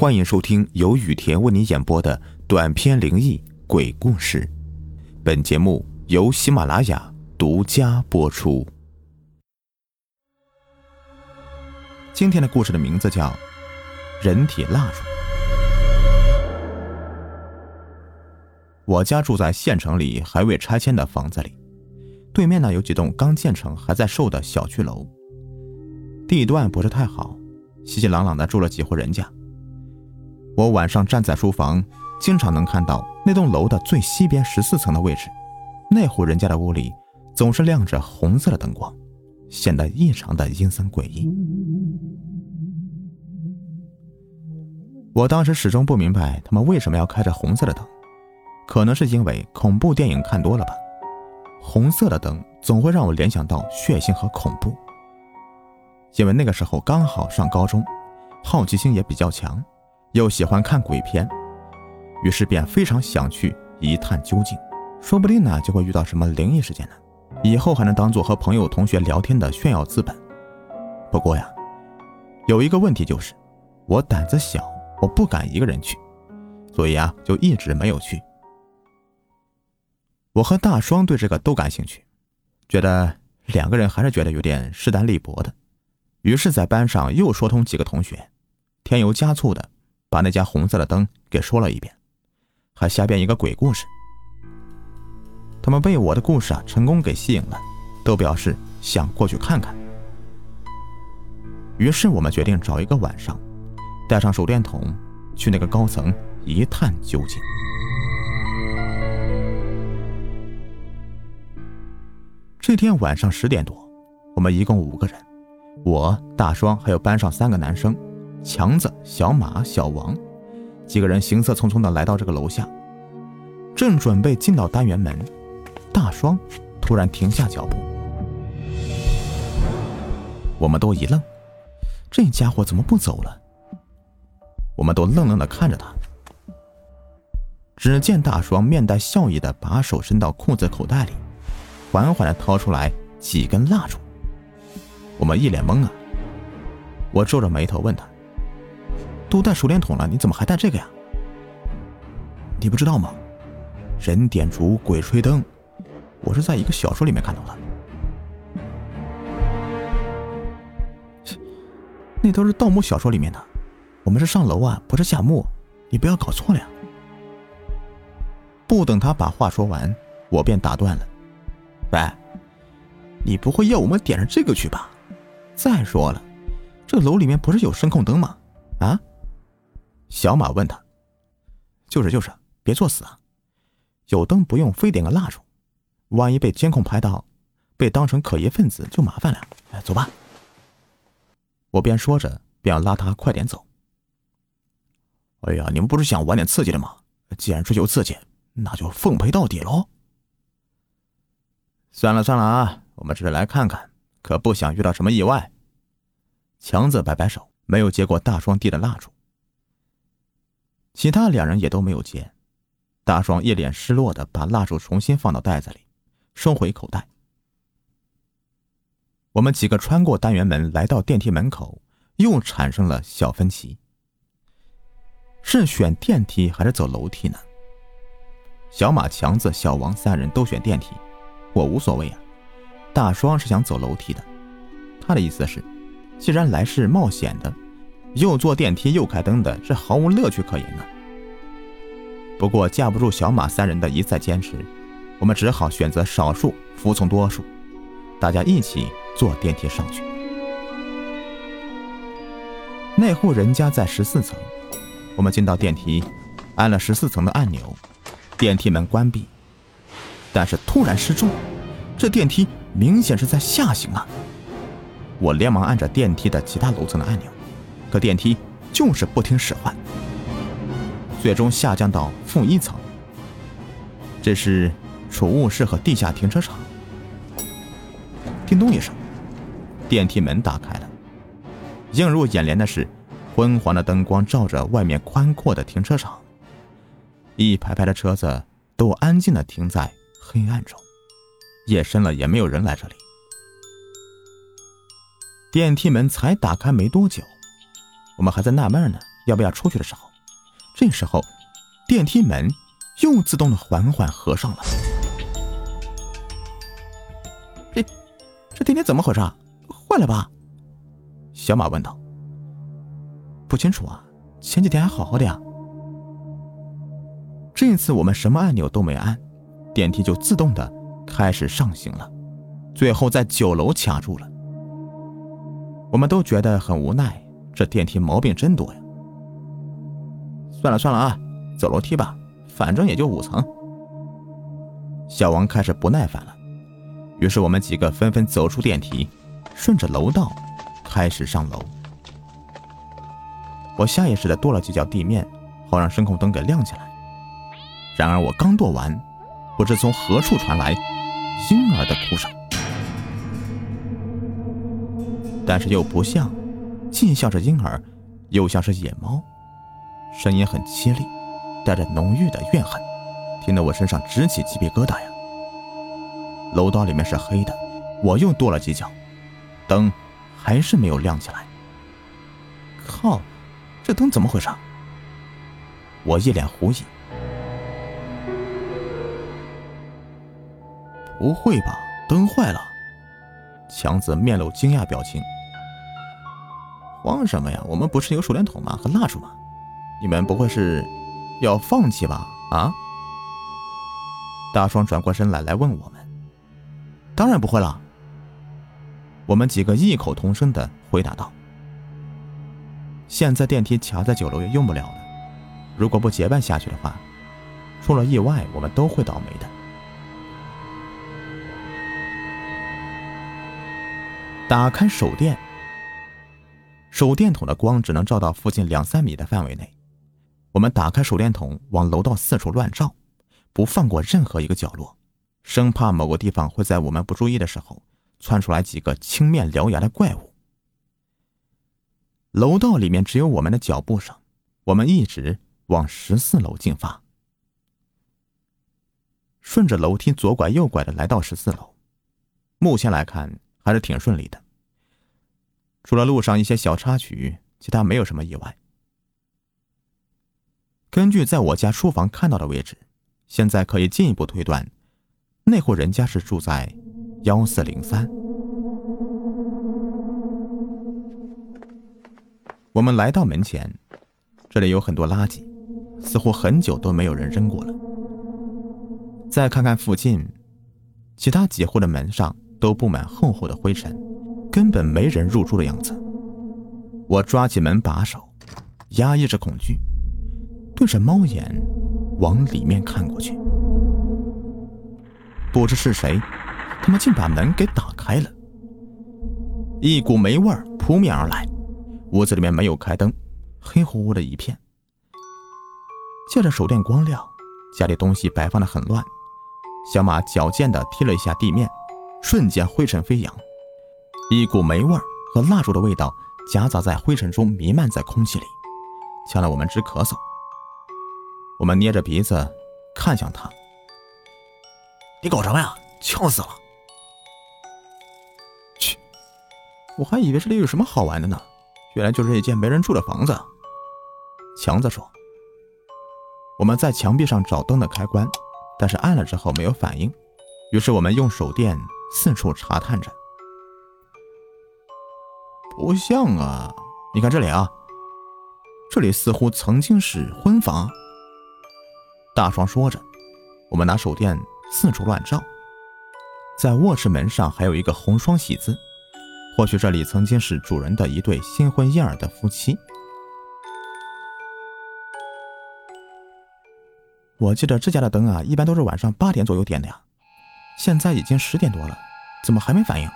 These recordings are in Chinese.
欢迎收听由雨田为你演播的短篇灵异鬼故事。本节目由喜马拉雅独家播出。今天的故事的名字叫《人体蜡烛》。我家住在县城里还未拆迁的房子里，对面呢有几栋刚建成还在售的小区楼，地段不是太好，熙熙攘攘的住了几户人家。我晚上站在书房，经常能看到那栋楼的最西边十四层的位置，那户人家的屋里总是亮着红色的灯光，显得异常的阴森诡异。我当时始终不明白他们为什么要开着红色的灯，可能是因为恐怖电影看多了吧。红色的灯总会让我联想到血腥和恐怖。因为那个时候刚好上高中，好奇心也比较强。又喜欢看鬼片，于是便非常想去一探究竟，说不定呢就会遇到什么灵异事件呢，以后还能当做和朋友同学聊天的炫耀资本。不过呀，有一个问题就是，我胆子小，我不敢一个人去，所以啊就一直没有去。我和大双对这个都感兴趣，觉得两个人还是觉得有点势单力薄的，于是，在班上又说通几个同学，添油加醋的。把那家红色的灯给说了一遍，还瞎编一个鬼故事。他们被我的故事啊成功给吸引了，都表示想过去看看。于是我们决定找一个晚上，带上手电筒去那个高层一探究竟。这天晚上十点多，我们一共五个人，我大双还有班上三个男生。强子、小马、小王几个人行色匆匆的来到这个楼下，正准备进到单元门，大双突然停下脚步。我们都一愣，这家伙怎么不走了？我们都愣愣的看着他。只见大双面带笑意的把手伸到裤子口袋里，缓缓的掏出来几根蜡烛。我们一脸懵啊！我皱着眉头问他。都带手电筒了，你怎么还带这个呀？你不知道吗？人点烛，鬼吹灯，我是在一个小说里面看到的。那都是盗墓小说里面的，我们是上楼啊，不是下墓，你不要搞错了呀。不等他把话说完，我便打断了：“喂，你不会要我们点上这个去吧？再说了，这楼里面不是有声控灯吗？啊？”小马问他：“就是就是，别作死啊！有灯不用非点个蜡烛，万一被监控拍到，被当成可疑分子就麻烦了。哎，走吧。”我边说着便要拉他快点走。哎呀，你们不是想玩点刺激的吗？既然追求刺激，那就奉陪到底喽。算了算了啊，我们只是来看看，可不想遇到什么意外。强子摆摆手，没有接过大双递的蜡烛。其他两人也都没有接，大双一脸失落的把蜡烛重新放到袋子里，收回口袋。我们几个穿过单元门，来到电梯门口，又产生了小分歧：是选电梯还是走楼梯呢？小马、强子、小王三人都选电梯，我无所谓啊。大双是想走楼梯的，他的意思是，既然来是冒险的。又坐电梯又开灯的，这毫无乐趣可言呢。不过架不住小马三人的一再坚持，我们只好选择少数服从多数，大家一起坐电梯上去。那户人家在十四层，我们进到电梯，按了十四层的按钮，电梯门关闭。但是突然失重，这电梯明显是在下行啊！我连忙按着电梯的其他楼层的按钮。可电梯就是不听使唤，最终下降到负一层。这是储物室和地下停车场。叮咚一声，电梯门打开了。映入眼帘的是昏黄的灯光照着外面宽阔的停车场，一排排的车子都安静的停在黑暗中。夜深了，也没有人来这里。电梯门才打开没多久。我们还在纳闷呢，要不要出去的时候，这时候电梯门又自动的缓缓合上了。这这电梯怎么回事？坏了吧？小马问道。不清楚啊，前几天还好好的呀。这次我们什么按钮都没按，电梯就自动的开始上行了，最后在九楼卡住了。我们都觉得很无奈，这电梯毛病真多呀。算了算了啊，走楼梯吧，反正也就五层。小王开始不耐烦了，于是我们几个纷纷走出电梯，顺着楼道开始上楼。我下意识的跺了几脚地面，好让声控灯给亮起来。然而我刚跺完，不知从何处传来婴儿的哭声，但是又不像，既像是婴儿，又像是野猫，声音很凄厉，带着浓郁的怨恨，听得我身上直起鸡皮疙瘩呀。楼道里面是黑的，我又跺了几脚，灯还是没有亮起来。靠！这灯怎么回事？我一脸狐疑。不会吧，灯坏了？强子面露惊讶表情。慌什么呀？我们不是有手电筒吗？和蜡烛吗？你们不会是要放弃吧？啊？大双转过身来，来问我们。当然不会了。我们几个异口同声的回答道。现在电梯卡在九楼也用不了了，如果不结伴下去的话，出了意外我们都会倒霉的。打开手电，手电筒的光只能照到附近两三米的范围内。我们打开手电筒往楼道四处乱照，不放过任何一个角落，生怕某个地方会在我们不注意的时候窜出来几个青面獠牙的怪物。楼道里面只有我们的脚步声，我们一直往十四楼进发。顺着楼梯左拐右拐的来到十四楼，目前来看还是挺顺利的。除了路上一些小插曲，其他没有什么意外。根据在我家书房看到的位置，现在可以进一步推断，那户人家是住在幺四零三。我们来到门前，这里有很多垃圾，似乎很久都没有人扔过了。再看看附近，其他几户的门上都布满厚厚的灰尘，根本没人入住的样子。我抓起门把手，压抑着恐惧，对着猫眼往里面看过去。不知是谁，他们竟把门给打开了，一股霉味扑面而来。屋子里面没有开灯，黑乎乎的一片。借着手电光亮，家里东西摆放的很乱。小马矫健地踢了一下地面，瞬间灰尘飞扬，一股霉味和蜡烛的味道夹杂在灰尘中弥漫在空气里，呛得我们直咳嗽。我们捏着鼻子看向他：“你搞什么呀？呛死了！”去，我还以为这里有什么好玩的呢。原来就是一间没人住的房子。强子说：“我们在墙壁上找灯的开关，但是按了之后没有反应。于是我们用手电四处查探着。不像啊，你看这里啊，这里似乎曾经是婚房。”大双说着，我们拿手电四处乱照，在卧室门上还有一个红双喜字。或许这里曾经是主人的一对新婚燕尔的夫妻。我记得这家的灯啊，一般都是晚上八点左右点的呀，现在已经十点多了，怎么还没反应？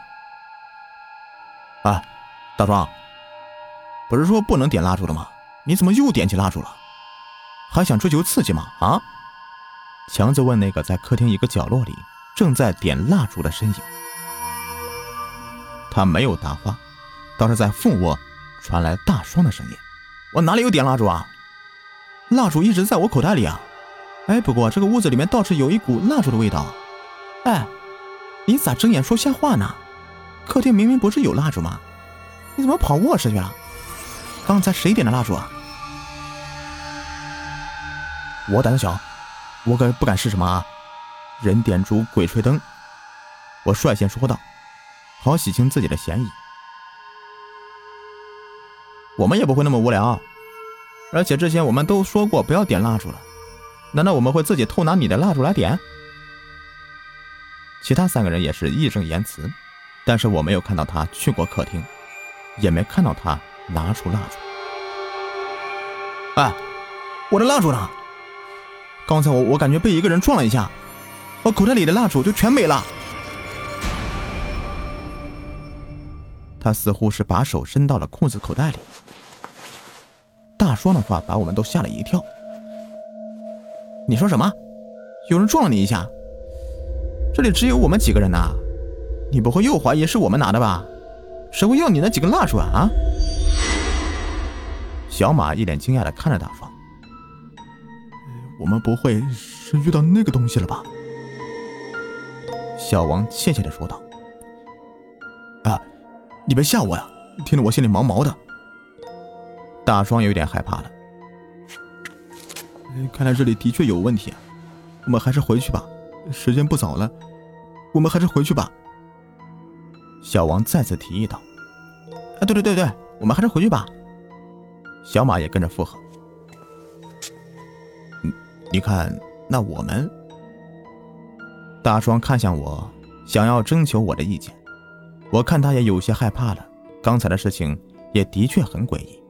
啊，大壮，不是说不能点蜡烛的吗？你怎么又点起蜡烛了？还想追求刺激吗？啊？强子问那个在客厅一个角落里正在点蜡烛的身影。他没有答话，倒是在副卧传来大双的声音：“我哪里有点蜡烛啊？蜡烛一直在我口袋里啊！哎，不过这个屋子里面倒是有一股蜡烛的味道。哎，你咋睁眼说瞎话呢？客厅明明不是有蜡烛吗？你怎么跑卧室去了？刚才谁点的蜡烛啊？我胆子小，我可不敢试什么啊！人点烛，鬼吹灯。我率先说道，好洗清自己的嫌疑。我们也不会那么无聊，而且之前我们都说过不要点蜡烛了，难道我们会自己偷拿你的蜡烛来点？其他三个人也是义正言辞，但是我没有看到他去过客厅，也没看到他拿出蜡烛。哎，我的蜡烛呢？刚才我我感觉被一个人撞了一下，我口袋里的蜡烛就全没了。他似乎是把手伸到了裤子口袋里。大双的话把我们都吓了一跳。你说什么？有人撞了你一下？这里只有我们几个人呐，你不会又怀疑是我们拿的吧？谁会要你那几根蜡烛啊？啊？小马一脸惊讶的看着大双。我们不会是遇到那个东西了吧？小王怯怯的说道。啊，你别吓我呀，听得我心里毛毛的。大双有点害怕了。看来这里的确有问题啊，我们还是回去吧，时间不早了，我们还是回去吧。小王再次提议道。啊，对对对对，我们还是回去吧。小马也跟着附和。你看，那我们……大双看向我，想要征求我的意见。我看他也有些害怕了，刚才的事情也的确很诡异，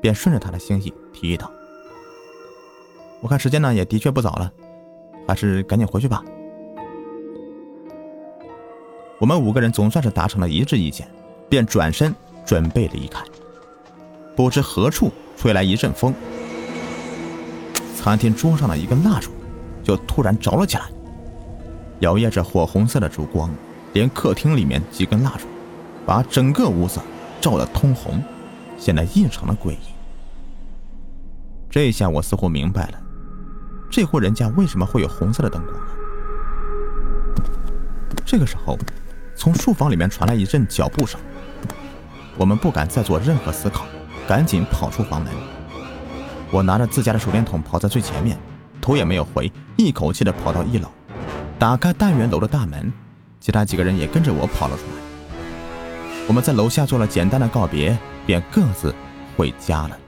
便顺着他的心意提议道：“我看时间呢，也的确不早了，还是赶紧回去吧。”我们五个人总算是达成了一致意见，便转身准备离开。不知何处吹来一阵风。餐厅桌上的一根蜡烛，就突然着了起来，摇曳着火红色的烛光，连客厅里面几根蜡烛，把整个屋子照得通红，显得异常的诡异。这下我似乎明白了，这户人家为什么会有红色的灯光了。这个时候，从书房里面传来一阵脚步声，我们不敢再做任何思考，赶紧跑出房门。我拿着自家的手电筒跑在最前面，头也没有回，一口气的跑到一楼，打开单元楼的大门，其他几个人也跟着我跑了出来。我们在楼下做了简单的告别，便各自回家了。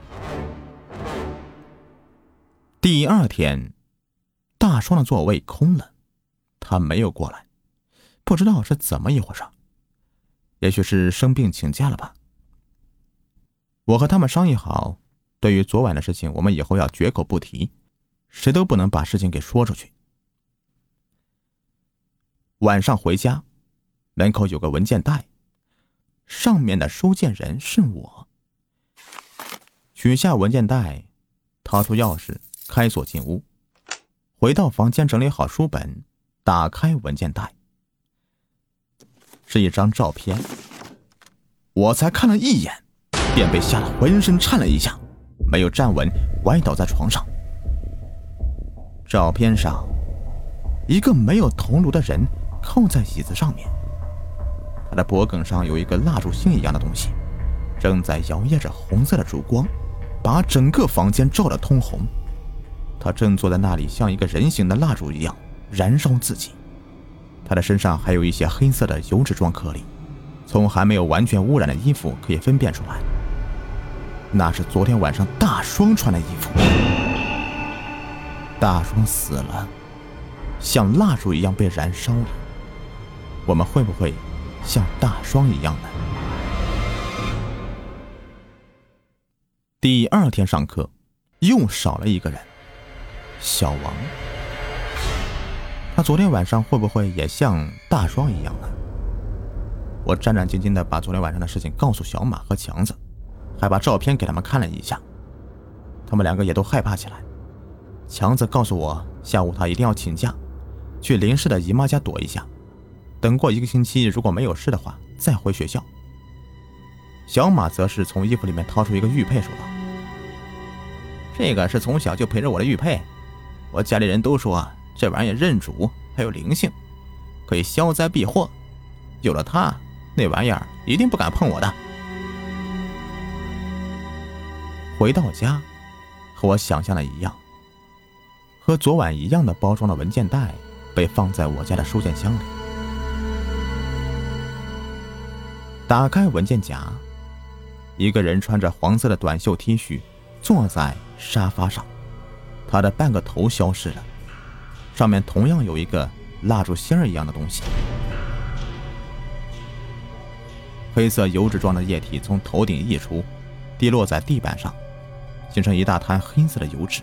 第二天，大双的座位空了，他没有过来，不知道是怎么一回事，也许是生病请假了吧。我和他们商议好。对于昨晚的事情，我们以后要绝口不提，谁都不能把事情给说出去。晚上回家，门口有个文件袋，上面的收件人是我。取下文件袋，掏出钥匙，开锁进屋，回到房间整理好书本，打开文件袋，是一张照片。我才看了一眼，便被吓得浑身颤了一下。没有站稳，歪倒在床上。照片上，一个没有头颅的人靠在椅子上面，他的脖颈上有一个蜡烛芯一样的东西，正在摇曳着红色的烛光，把整个房间照得通红。他正坐在那里，像一个人形的蜡烛一样燃烧自己。他的身上还有一些黑色的油脂状颗粒，从还没有完全污染的衣服可以分辨出来。那是昨天晚上大双穿的衣服。大双死了，像蜡烛一样被燃烧了。我们会不会像大双一样呢？第二天上课，又少了一个人，小王。他昨天晚上会不会也像大双一样呢？我战战兢兢的把昨天晚上的事情告诉小马和强子。还把照片给他们看了一下，他们两个也都害怕起来。强子告诉我，下午他一定要请假，去林氏的姨妈家躲一下，等过一个星期如果没有事的话，再回学校。小马则是从衣服里面掏出一个玉佩，说道：“这个是从小就陪着我的玉佩，我家里人都说这玩意认主，还有灵性，可以消灾避祸，有了它，那玩意儿一定不敢碰我的。”回到家，和我想象的一样。和昨晚一样的包装的文件袋被放在我家的收件箱里。打开文件夹，一个人穿着黄色的短袖 T 恤，坐在沙发上，他的半个头消失了，上面同样有一个蜡烛芯儿一样的东西。黑色油脂状的液体从头顶溢出，滴落在地板上，形成一大滩黑色的油脂。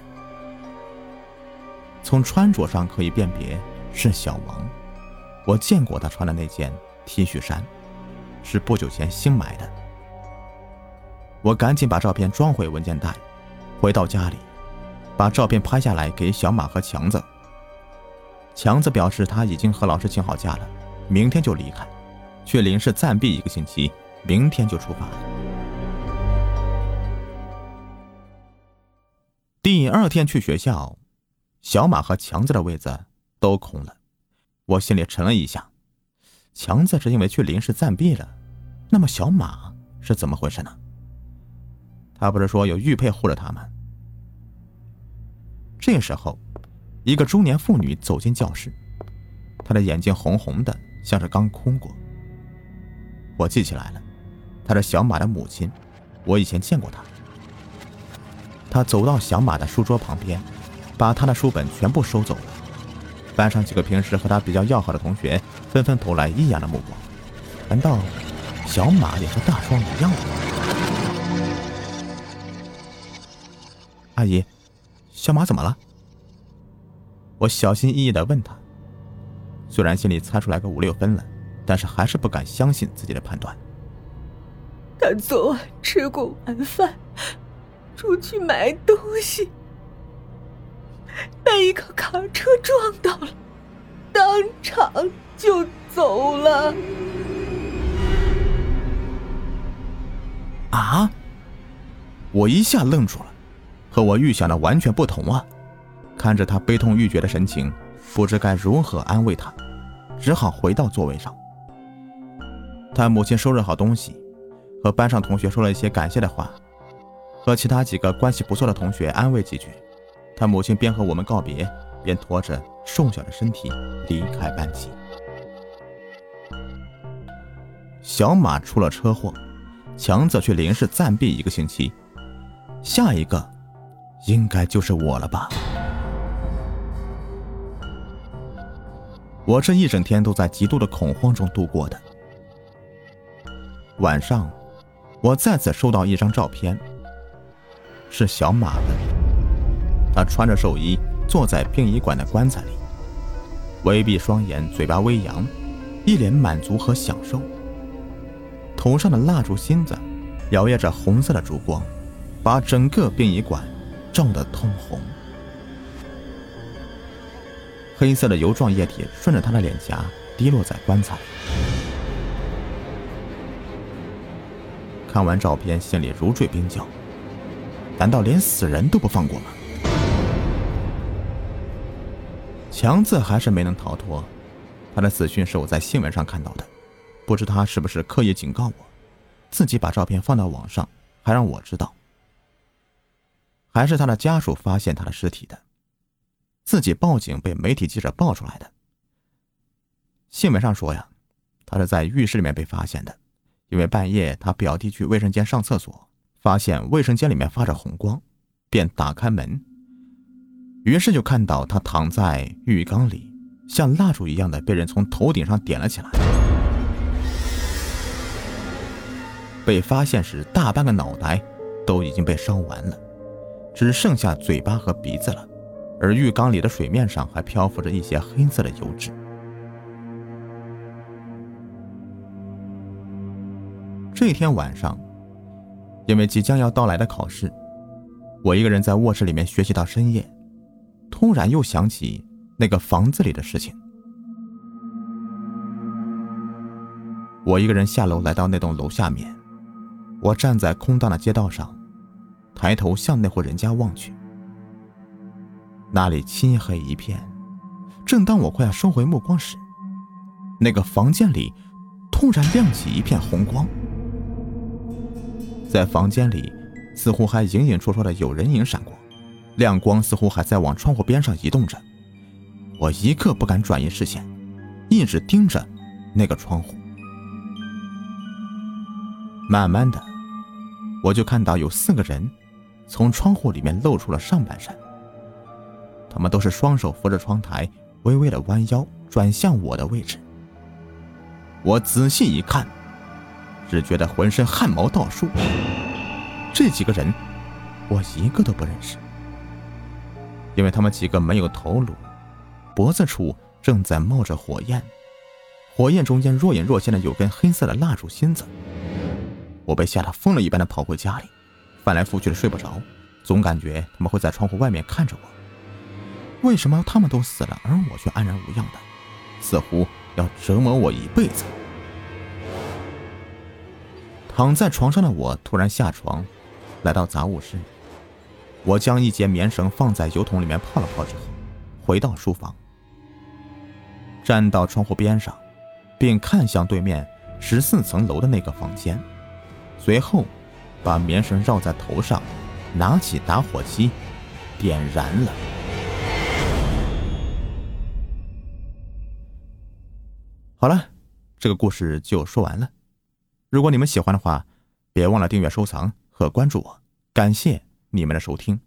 从穿着上可以辨别是小王，我见过他穿的那件 T 恤衫。是不久前新买的。我赶紧把照片装回文件袋，回到家里，把照片拍下来给小马和强子。强子表示他已经和老师请好假了，明天就离开，去林氏暂避一个星期，明天就出发。第二天去学校，小马和强子的位子都空了，我心里沉了一下。强子是因为去林氏暂避了，那么小马是怎么回事呢？他不是说有玉佩护着他吗？这时候，一个中年妇女走进教室，她的眼睛红红的，像是刚哭过。我记起来了，她是小马的母亲，我以前见过她。她走到小马的书桌旁边，把他的书本全部收走了。班上几个平时和他比较要好的同学纷纷投来异样的目光。难道小马也和大双一样吗？阿姨，小马怎么了？我小心翼翼的问他。虽然心里猜出来个五六分了，但是还是不敢相信自己的判断。他昨晚吃过晚饭，出去买东西。被一个卡车撞到了，当场就走了。啊！我一下愣住了，和我预想的完全不同啊！看着他悲痛欲绝的神情，不知该如何安慰他，只好回到座位上。他母亲收拾好东西，和班上同学说了一些感谢的话，和其他几个关系不错的同学安慰几句。他母亲边和我们告别，边拖着瘦小的身体离开班级。小马出了车祸，强子去林氏暂避一个星期，下一个应该就是我了吧？我这一整天都在极度的恐慌中度过的。晚上，我再次收到一张照片，是小马的。他穿着寿衣，坐在殡仪馆的棺材里，微闭双眼，嘴巴微扬，一脸满足和享受。头上的蜡烛芯子摇曳着红色的烛光，把整个殡仪馆照得通红。黑色的油状液体顺着他的脸颊滴落在棺材。看完照片，心里如坠冰窖。难道连死人都不放过吗？强子还是没能逃脱，他的死讯是我在新闻上看到的，不知他是不是刻意警告我，自己把照片放到网上，还让我知道，还是他的家属发现他的尸体的，自己报警被媒体记者爆出来的。新闻上说呀，他是在浴室里面被发现的，因为半夜他表弟去卫生间上厕所，发现卫生间里面发着红光，便打开门。于是就看到他躺在浴缸里，像蜡烛一样的被人从头顶上点了起来。被发现时，大半个脑袋都已经被烧完了，只剩下嘴巴和鼻子了。而浴缸里的水面上还漂浮着一些黑色的油脂。这天晚上，因为即将要到来的考试，我一个人在卧室里面学习到深夜。突然又想起那个房子里的事情，我一个人下楼来到那栋楼下面，我站在空荡的街道上，抬头向那户人家望去，那里漆黑一片。正当我快要收回目光时，那个房间里突然亮起一片红光，在房间里似乎还隐隐绰绰的有人影闪过。亮光似乎还在往窗户边上移动着。我一刻不敢转移视线，一直盯着那个窗户。慢慢的，我就看到有四个人从窗户里面露出了上半身。他们都是双手扶着窗台，微微的弯腰转向我的位置。我仔细一看，只觉得浑身汗毛倒竖。这几个人，我一个都不认识，因为他们几个没有头颅。脖子处正在冒着火焰，火焰中间若隐若现的有根黑色的蜡烛芯子。我被吓得疯了一般的跑回家里，翻来覆去的睡不着，总感觉他们会在窗户外面看着我。为什么他们都死了，而我却安然无恙的？似乎要折磨我一辈子。躺在床上的我突然下床，来到杂物室。我将一截棉绳放在油桶里面泡了泡之后，回到书房。站到窗户边上，并看向对面十四层楼的那个房间，随后把棉绳绕在头上，拿起打火机，点燃了。好了，这个故事就说完了。如果你们喜欢的话，别忘了订阅、收藏和关注我。感谢你们的收听。